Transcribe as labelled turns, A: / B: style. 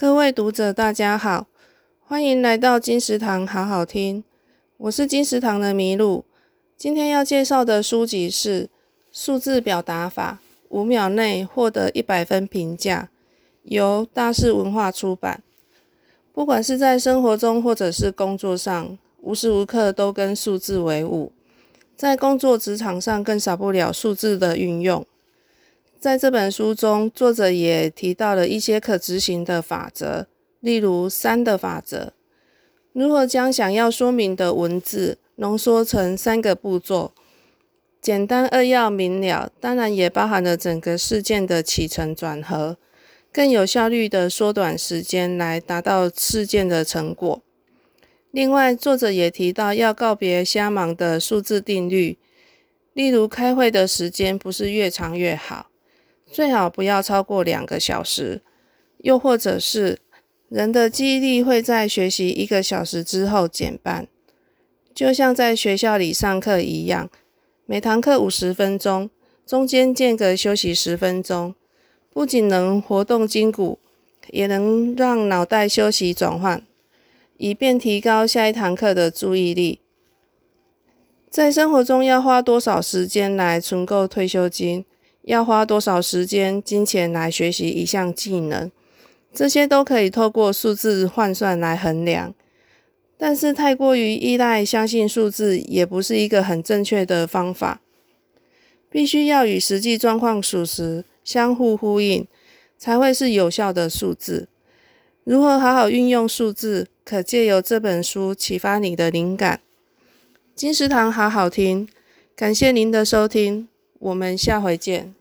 A: 各位读者，大家好，欢迎来到金石堂好好听。我是金石堂的麋鹿。今天要介绍的书籍是《数字表达法》，五秒内获得一百分评价，由大是文化出版。不管是在生活中或者是工作上，无时无刻都跟数字为伍。在工作职场上，更少不了数字的运用。在这本书中，作者也提到了一些可执行的法则，例如三的法则，如何将想要说明的文字浓缩成三个步骤，简单扼要明了，当然也包含了整个事件的起承转合，更有效率的缩短时间来达到事件的成果。另外，作者也提到要告别瞎忙的数字定律，例如开会的时间不是越长越好。最好不要超过两个小时，又或者是人的记忆力会在学习一个小时之后减半，就像在学校里上课一样，每堂课五十分钟，中间间隔休息十分钟，不仅能活动筋骨，也能让脑袋休息转换，以便提高下一堂课的注意力。在生活中要花多少时间来存够退休金？要花多少时间、金钱来学习一项技能，这些都可以透过数字换算来衡量。但是太过于依赖相信数字，也不是一个很正确的方法。必须要与实际状况属实、相互呼应，才会是有效的数字。如何好好运用数字，可借由这本书启发你的灵感。金石堂好好听，感谢您的收听，我们下回见。